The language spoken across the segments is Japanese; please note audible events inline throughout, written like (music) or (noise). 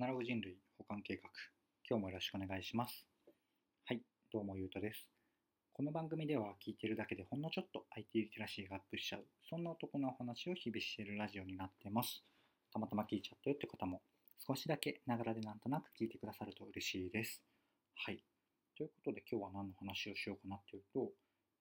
ナログ人類保管計画。今日もよろしくお願いします。はいどうもゆうとです。この番組では聞いてるだけでほんのちょっと IT リテラシーがアップしちゃう。そんな男のお話を日々しているラジオになってます。たまたま聞いちゃったよって方も少しだけながらでなんとなく聞いてくださると嬉しいです。はい。ということで今日は何の話をしようかなっていうと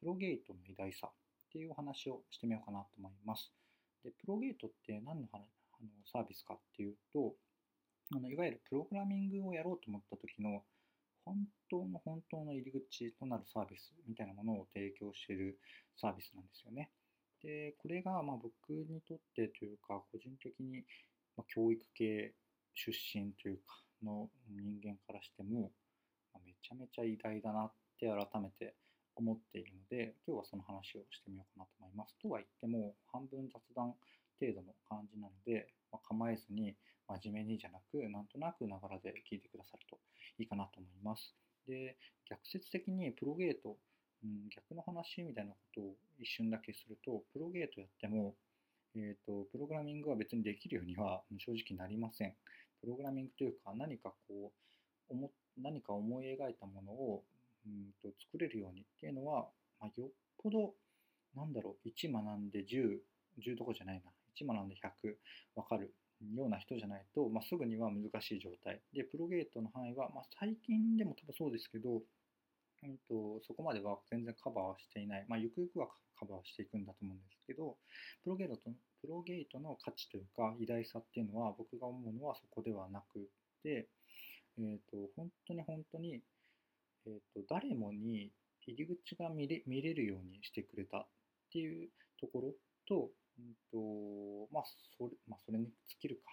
プロゲートの偉大さっていうお話をしてみようかなと思います。でプロゲートって何のあのサービスかっていうとあのいわゆるプログラミングをやろうと思った時の本当の本当の入り口となるサービスみたいなものを提供しているサービスなんですよね。で、これがまあ僕にとってというか、個人的に教育系出身というかの人間からしても、めちゃめちゃ偉大だなって改めて思っているので、今日はその話をしてみようかなと思います。とは言っても、半分雑談程度の感じなので、まあ、構えずに真面目にじゃなく、なんとなくながらで聞いてくださるといいかなと思います。で、逆説的にプロゲート、うん、逆の話みたいなことを一瞬だけすると、プロゲートやっても、えーと、プログラミングは別にできるようには正直なりません。プログラミングというか何かこう思何か思い描いたものをうんと作れるようにっていうのは、まあ、よっぽどなんだろう1学んで10 10どこじゃないな1学んで100分かるような人じゃないと、まあ、すぐには難しい状態。で、プロゲートの範囲は、まあ、最近でも多分そうですけど、うんと、そこまでは全然カバーはしていない。まあ、ゆくゆくはカバーしていくんだと思うんですけど、プロゲートプロゲートの価値というか偉大さっていうのは僕が思うのはそこではなくて、えーと、本当に本当に、えーと、誰もに入り口が見れ見れるようにしてくれたっていうところとうんとまあそれまあ、それに尽きるか。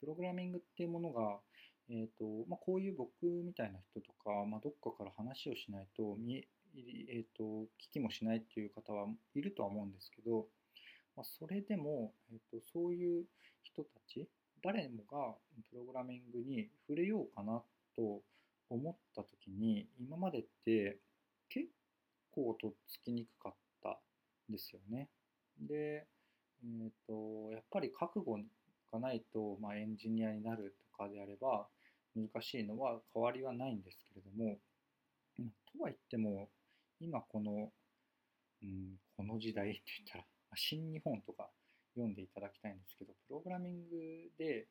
プログラミングっていうものが、えーとまあ、こういう僕みたいな人とか、まあ、どっかから話をしないと見えーと、聞きもしないっていう方はいるとは思うんですけど、まあ、それでも、えーと、そういう人たち誰もがプログラミングに触れようかなと思った時に今までって結構とっつきにくかったんですよね。でえーと、やっぱり覚悟がないと、まあ、エンジニアになるとかであれば難しいのは変わりはないんですけれども、とは言っても今この、うん、この時代って言ったら新日本とか読んでいただきたいんですけどプログラミングで、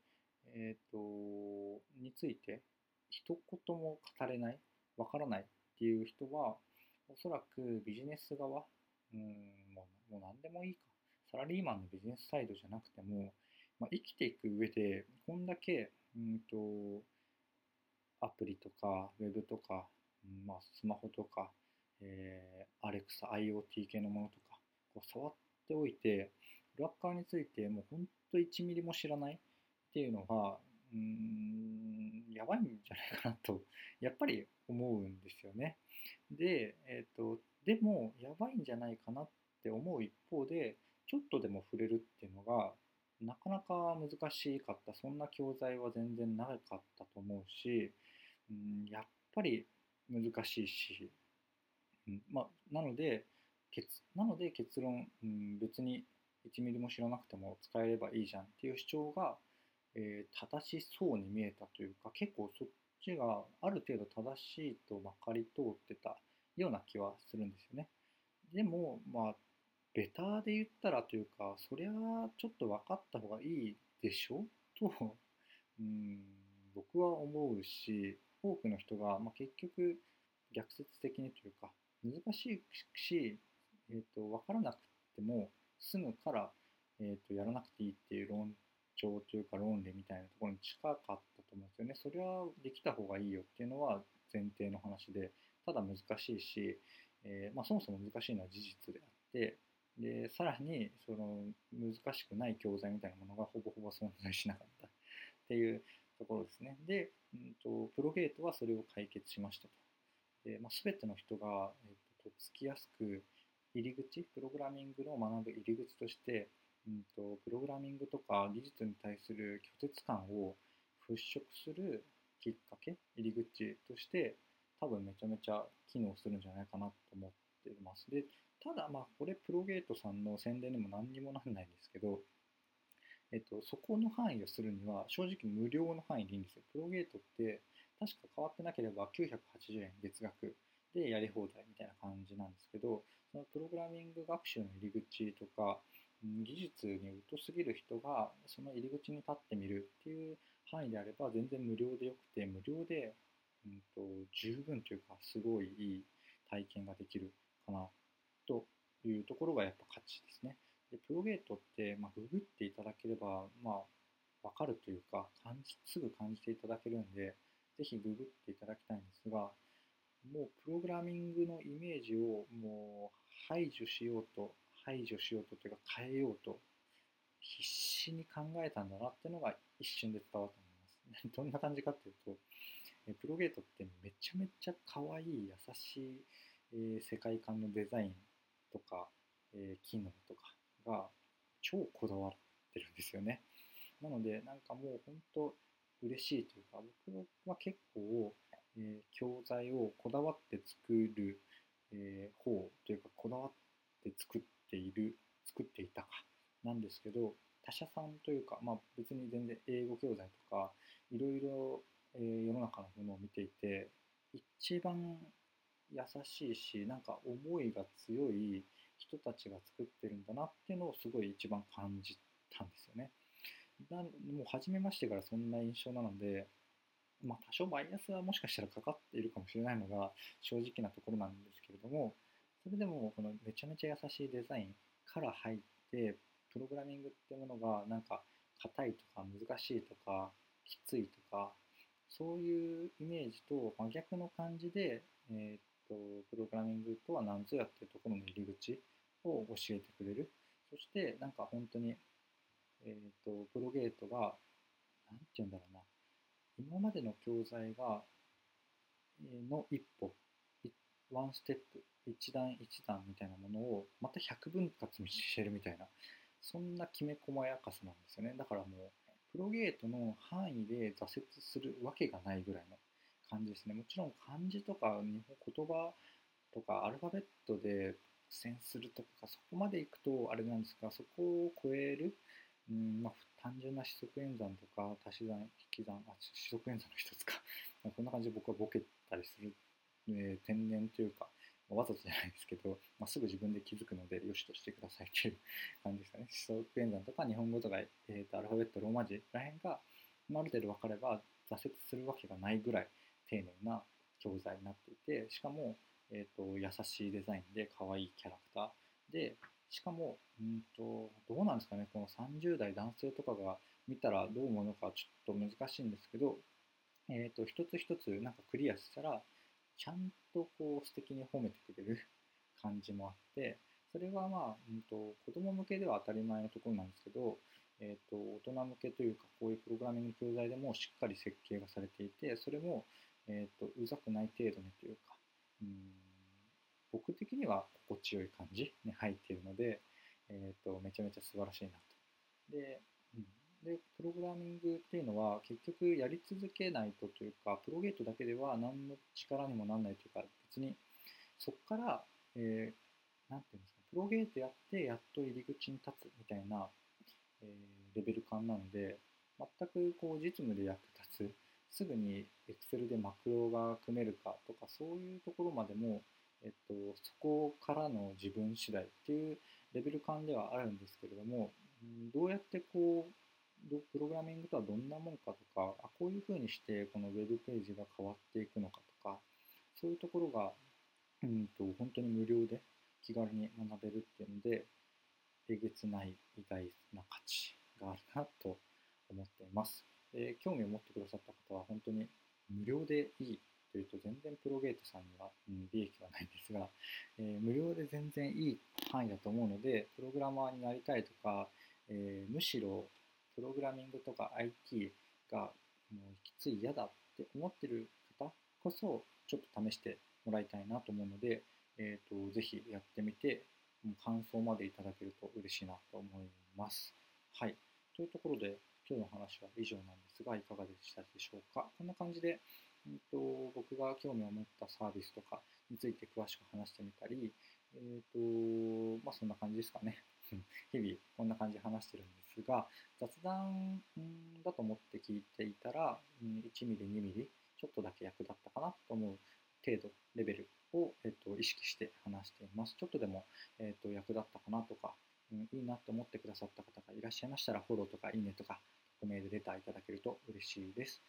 えーと、について一言も語れないわからないっていう人はおそらくビジネス側、うん、もうもう何でもいいか。サラリーマンのビジネスサイドじゃなくても、まあ、生きていく上でこんだけ、うんと、アプリとかウェブとか、まあ、スマホとか、えー、アレクサ IoT 系のものとかこう触っておいて裏側についてもうほんと1ミリも知らないっていうのがうーんやばいんじゃないかなとやっぱり思うんですよね。で、えーとでもやばいんじゃないかなって思う一方でちょっとでも触れるっていうのがなかなか難しかったそんな教材は全然なかったと思うし、うん、やっぱり難しいし、うんまあ、なので結なので結論、うん、別に1ミリも知らなくても使えればいいじゃんっていう主張が、えー、正しそうに見えたというか結構そっちがある程度正しいと分かり通ってたような気はするんですよね。でも、まあ、ベターで言ったらというか、そりゃちょっと分かった方がいいでしょ？と、うん、僕は思うし、多くの人が、まあ、結局逆説的にというか、難しいし、えーと、分からなくても済むから、えーと、やらなくていいっていう論調というか論理みたいなところに近かったと思うんですよね。それはできた方がいいよっていうのは前提の話で、ただ難しいし、えー、まあ、そもそも難しいのは事実であって、でさらにその難しくない教材みたいなものがほぼほぼ存在しなかったっていうところですね。で、うんと、プロゲートはそれを解決しましたと。でまあ、全ての人が、えーと、っつきやすく入り口、プログラミングの学ぶ入り口として、うんと、プログラミングとか技術に対する拒絶感を払拭するきっかけ、入り口として、多分めちゃめちゃ機能するんじゃないかなと思っています。で、ただまあこれプロゲートさんの宣伝にも何にもなんないんですけど、えっと、そこの範囲をするには正直無料の範囲でいいんですよ。プロゲートって確か変わってなければ980円月額でやり放題みたいな感じなんですけど、そのプログラミング学習の入り口とか、技術に疎すぎる人がその入り口に立ってみるっていう範囲であれば全然無料でよくて、無料で、うんと、十分というかすごいいい体験ができるかなというところがやっぱ価値ですね。でプロゲートって、まあ、ググっていただければ、まあ、分かるというか感じすぐ感じていただけるんでぜひググっていただきたいんですがもうプログラミングのイメージをもう排除しようと排除しようとというか変えようと必死に考えたんだなっていうのが一瞬で伝わったと思います。(laughs) どんな感じかっていうとプロゲートってめちゃめちゃ可愛い優しい、世界観のデザインとか、機能とかが超こだわってるんですよね。なのでなんかもう本当嬉しいというか僕は結構、えー、教材をこだわって作る、えー、方というかこだわって作っている作っていたかなんですけど他社さんというか、まあ、別に全然英語教材とかいろいろ世の中のものを見ていて一番優しいしなんか思いが強い人たちが作ってるんだなっていうのをすごい一番感じたんですよね。なもう初めましてからそんな印象なので、まあ、多少バイアスはもしかしたらかかっているかもしれないのが正直なところなんですけれどもそれでもこのめちゃめちゃ優しいデザインから入ってプログラミングってものがなんか硬いとか難しいとかきついとかそういうイメージと真逆の感じで、えー、とプログラミングとは何ぞやっていうところの入り口を教えてくれる。そしてなんか本当に、えー、っとプロゲートが何て言うんだろうな。今までの教材が、え、の一歩ワンステップ一段一段みたいなものをまた100分割にしてるみたいなそんなきめ細やかさなんですよね。だからもうプロゲートの範囲で挫折するわけがないぐらいの感じですね。もちろん漢字とか日本言葉とかアルファベットで苦戦するとかそこまでいくとあれなんですがそこを超える、うんまあ、単純な四則演算とか足し算引き算あ四則演算の一つか (laughs) こんな感じで僕はボケたりする、えー、天然というかわざとじゃないですけど、まあ、すぐ自分で気づくので、よしとしてくださいっていう感じですかね。思想演算とか日本語とか、えー、とアルファベット、ローマ字らへんが、まあ、ある程度分かれば挫折するわけがないぐらい丁寧な教材になっていて、しかも、えーと、優しいデザインで可愛いキャラクター。で、しかも、うんと、どうなんですかね、この30代男性とかが見たらどう思うのかちょっと難しいんですけど、えーと一つ一つなんかクリアしたら、ちゃんとこう素敵に褒めてくれる (laughs) 感じもあってそれはまあ、うんと、子供向けでは当たり前のところなんですけど、えーと、大人向けというかこういうプログラミング教材でもしっかり設計がされていてそれも、えーと、うざくない程度にというかうん僕的には心地よい感じに入っているので、えー、とめちゃめちゃ素晴らしいなと。でうんでプログラミングっていうのは結局やり続けないとというかプロゲートだけでは何の力にもならないというか別にそこから、えー、なんていうんですかプロゲートやってやっと入り口に立つみたいな、えー、レベル感なので全くこう実務で役立つすぐに Excel でマクロが組めるかとかそういうところまでも、えっと、そこからの自分次第っていうレベル感ではあるんですけれどもどうやってこうプログラミングとはどんなもんかとかあこういうふうにしてこのウェブページが変わっていくのかとかそういうところが、うんと、本当に無料で気軽に学べるっていうのでえげつない偉大な価値があるなと思っています。えー、興味を持ってくださった方は本当に無料でいいというと全然プロゲートさんには、うん、利益はないんですが、えー、無料で全然いい範囲だと思うのでプログラマーになりたいとか、えー、むしろプログラミングとか IT がもうきつい嫌だって思ってる方こそちょっと試してもらいたいなと思うので、えーと、ぜひやってみて感想までいただけると嬉しいなと思います。はい。というところで今日の話は以上なんですがいかがでしたでしょうか？こんな感じで、うんと、僕が興味を持ったサービスとかについて詳しく話してみたり、えーとまあ、そんな感じですかね。日々こんな感じで話してるんですが雑談だと思って聞いていたら1ミリ2ミリちょっとだけ役立ったかなと思う程度レベルを、えっと、意識して話しています。ちょっとでも、えっと、役立ったかなとか、いいなと思ってくださった方がいらっしゃいましたらフォローとかいいねとかメールレターいただけると嬉しいです。